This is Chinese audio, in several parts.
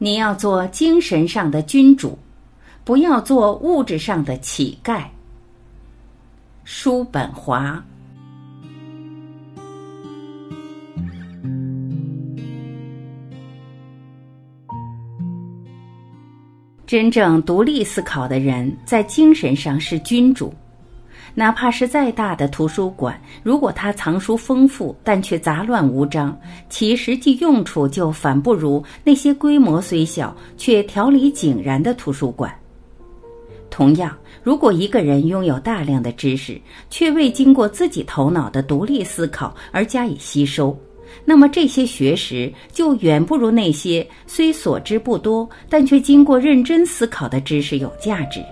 你要做精神上的君主，不要做物质上的乞丐。叔本华。真正独立思考的人，在精神上是君主。哪怕是再大的图书馆，如果它藏书丰富，但却杂乱无章，其实际用处就反不如那些规模虽小却条理井然的图书馆。同样，如果一个人拥有大量的知识，却未经过自己头脑的独立思考而加以吸收，那么这些学识就远不如那些虽所知不多，但却经过认真思考的知识有价值。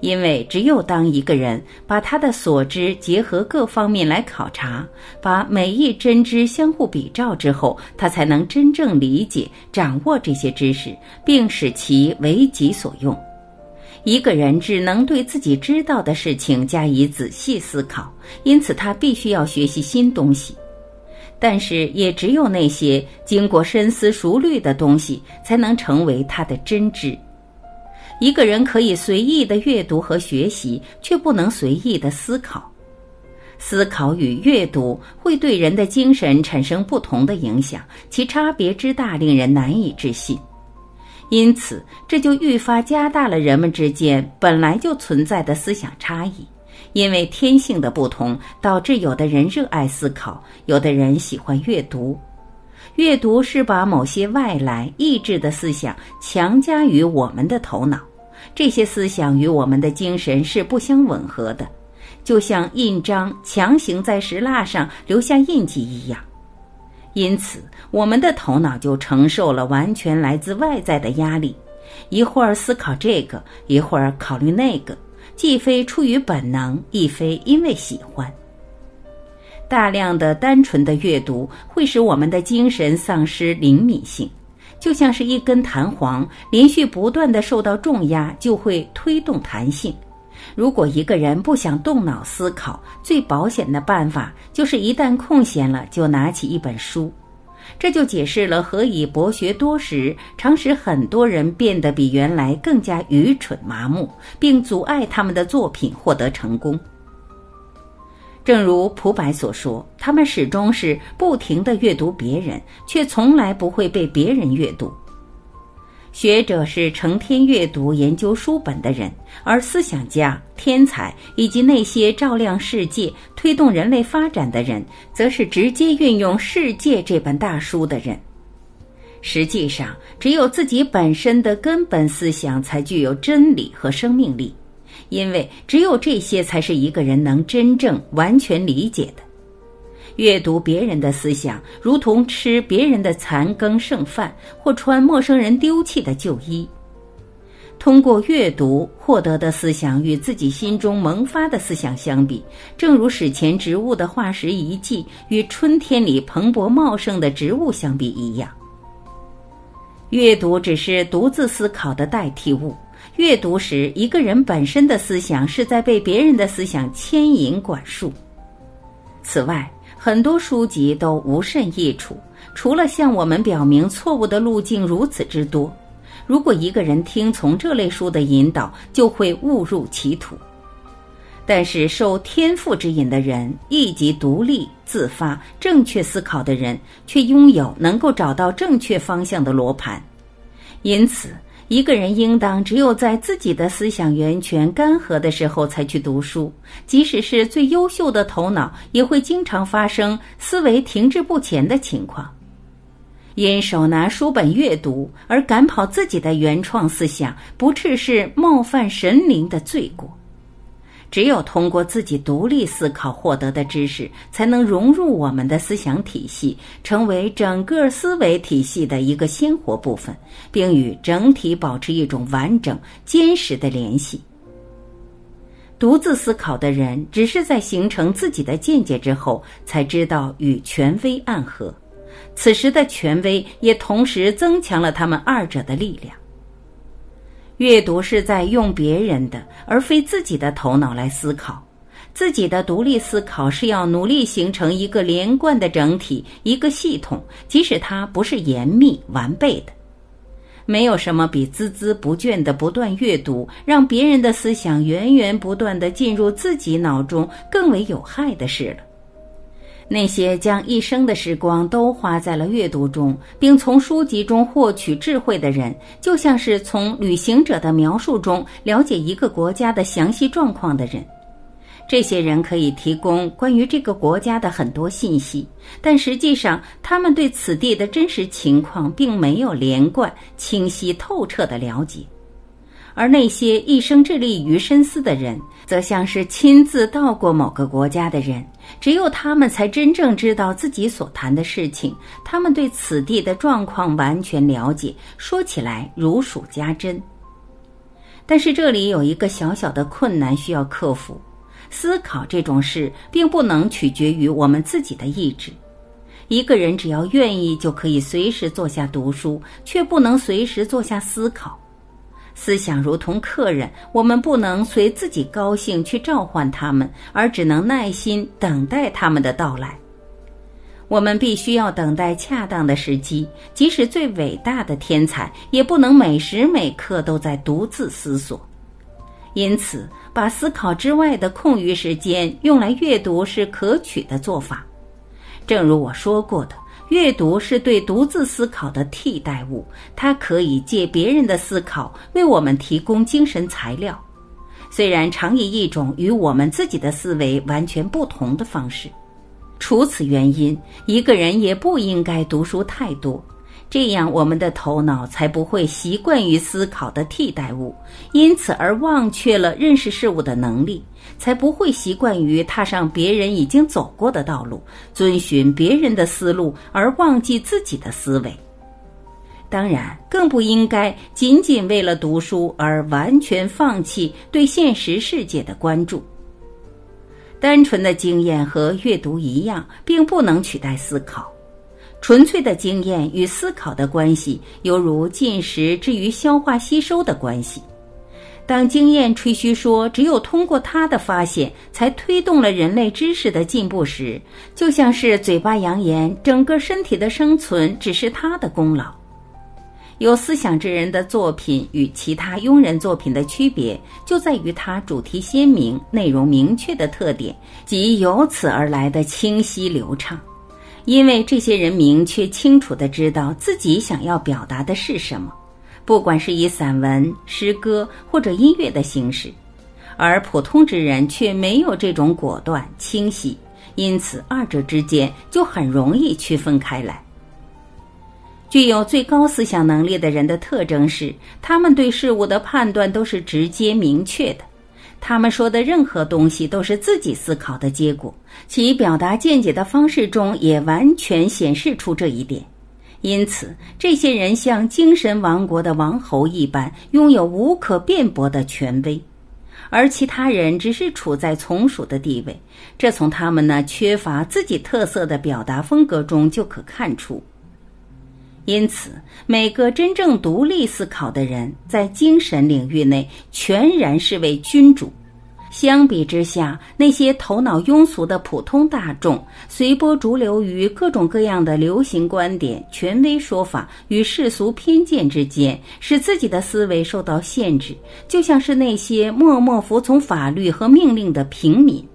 因为只有当一个人把他的所知结合各方面来考察，把每一真知相互比照之后，他才能真正理解、掌握这些知识，并使其为己所用。一个人只能对自己知道的事情加以仔细思考，因此他必须要学习新东西。但是，也只有那些经过深思熟虑的东西，才能成为他的真知。一个人可以随意的阅读和学习，却不能随意的思考。思考与阅读会对人的精神产生不同的影响，其差别之大，令人难以置信。因此，这就愈发加大了人们之间本来就存在的思想差异。因为天性的不同，导致有的人热爱思考，有的人喜欢阅读。阅读是把某些外来意志的思想强加于我们的头脑，这些思想与我们的精神是不相吻合的，就像印章强行在石蜡上留下印记一样。因此，我们的头脑就承受了完全来自外在的压力，一会儿思考这个，一会儿考虑那个，既非出于本能，亦非因为喜欢。大量的单纯的阅读会使我们的精神丧失灵敏性，就像是一根弹簧连续不断的受到重压就会推动弹性。如果一个人不想动脑思考，最保险的办法就是一旦空闲了就拿起一本书。这就解释了何以博学多识常使很多人变得比原来更加愚蠢麻木，并阻碍他们的作品获得成功。正如蒲白所说，他们始终是不停地阅读别人，却从来不会被别人阅读。学者是成天阅读研究书本的人，而思想家、天才以及那些照亮世界、推动人类发展的人，则是直接运用世界这本大书的人。实际上，只有自己本身的根本思想才具有真理和生命力。因为只有这些才是一个人能真正完全理解的。阅读别人的思想，如同吃别人的残羹剩饭，或穿陌生人丢弃的旧衣。通过阅读获得的思想，与自己心中萌发的思想相比，正如史前植物的化石遗迹与春天里蓬勃茂盛的植物相比一样。阅读只是独自思考的代替物。阅读时，一个人本身的思想是在被别人的思想牵引管束。此外，很多书籍都无甚益处，除了向我们表明错误的路径如此之多。如果一个人听从这类书的引导，就会误入歧途。但是，受天赋之引的人，以及独立、自发、正确思考的人，却拥有能够找到正确方向的罗盘。因此。一个人应当只有在自己的思想源泉干涸的时候才去读书，即使是最优秀的头脑，也会经常发生思维停滞不前的情况。因手拿书本阅读而赶跑自己的原创思想，不啻是冒犯神灵的罪过。只有通过自己独立思考获得的知识，才能融入我们的思想体系，成为整个思维体系的一个鲜活部分，并与整体保持一种完整、坚实的联系。独自思考的人，只是在形成自己的见解之后，才知道与权威暗合，此时的权威也同时增强了他们二者的力量。阅读是在用别人的而非自己的头脑来思考，自己的独立思考是要努力形成一个连贯的整体，一个系统，即使它不是严密完备的。没有什么比孜孜不倦的不断阅读，让别人的思想源源不断的进入自己脑中更为有害的事了。那些将一生的时光都花在了阅读中，并从书籍中获取智慧的人，就像是从旅行者的描述中了解一个国家的详细状况的人。这些人可以提供关于这个国家的很多信息，但实际上他们对此地的真实情况并没有连贯、清晰、透彻的了解。而那些一生致力于深思的人，则像是亲自到过某个国家的人，只有他们才真正知道自己所谈的事情，他们对此地的状况完全了解，说起来如数家珍。但是这里有一个小小的困难需要克服：思考这种事，并不能取决于我们自己的意志。一个人只要愿意，就可以随时坐下读书，却不能随时坐下思考。思想如同客人，我们不能随自己高兴去召唤他们，而只能耐心等待他们的到来。我们必须要等待恰当的时机，即使最伟大的天才，也不能每时每刻都在独自思索。因此，把思考之外的空余时间用来阅读是可取的做法。正如我说过的。阅读是对独自思考的替代物，它可以借别人的思考为我们提供精神材料，虽然常以一种与我们自己的思维完全不同的方式。除此原因，一个人也不应该读书太多。这样，我们的头脑才不会习惯于思考的替代物，因此而忘却了认识事物的能力，才不会习惯于踏上别人已经走过的道路，遵循别人的思路而忘记自己的思维。当然，更不应该仅仅为了读书而完全放弃对现实世界的关注。单纯的经验和阅读一样，并不能取代思考。纯粹的经验与思考的关系，犹如进食之于消化吸收的关系。当经验吹嘘说只有通过它的发现才推动了人类知识的进步时，就像是嘴巴扬言整个身体的生存只是他的功劳。有思想之人的作品与其他庸人作品的区别，就在于它主题鲜明、内容明确的特点及由此而来的清晰流畅。因为这些人明确清楚地知道自己想要表达的是什么，不管是以散文、诗歌或者音乐的形式，而普通之人却没有这种果断清晰，因此二者之间就很容易区分开来。具有最高思想能力的人的特征是，他们对事物的判断都是直接明确的。他们说的任何东西都是自己思考的结果，其表达见解的方式中也完全显示出这一点。因此，这些人像精神王国的王侯一般，拥有无可辩驳的权威，而其他人只是处在从属的地位。这从他们那缺乏自己特色的表达风格中就可看出。因此，每个真正独立思考的人，在精神领域内全然是为君主。相比之下，那些头脑庸俗的普通大众，随波逐流于各种各样的流行观点、权威说法与世俗偏见之间，使自己的思维受到限制，就像是那些默默服从法律和命令的平民。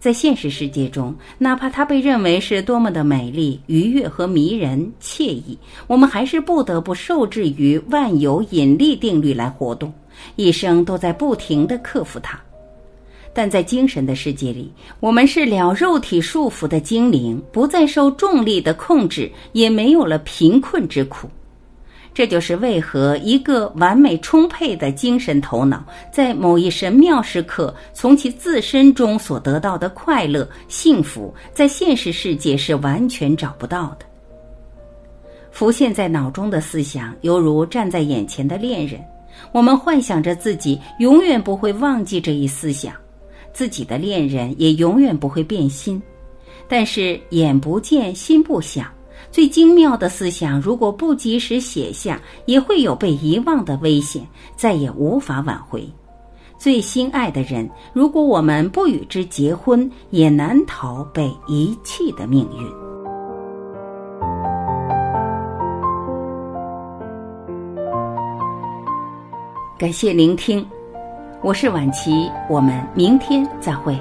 在现实世界中，哪怕它被认为是多么的美丽、愉悦和迷人、惬意，我们还是不得不受制于万有引力定律来活动，一生都在不停地克服它。但在精神的世界里，我们是了肉体束缚的精灵，不再受重力的控制，也没有了贫困之苦。这就是为何一个完美充沛的精神头脑，在某一神妙时刻从其自身中所得到的快乐、幸福，在现实世界是完全找不到的。浮现在脑中的思想，犹如站在眼前的恋人，我们幻想着自己永远不会忘记这一思想，自己的恋人也永远不会变心。但是眼不见心不想。最精妙的思想，如果不及时写下，也会有被遗忘的危险，再也无法挽回。最心爱的人，如果我们不与之结婚，也难逃被遗弃的命运。感谢聆听，我是晚琪，我们明天再会。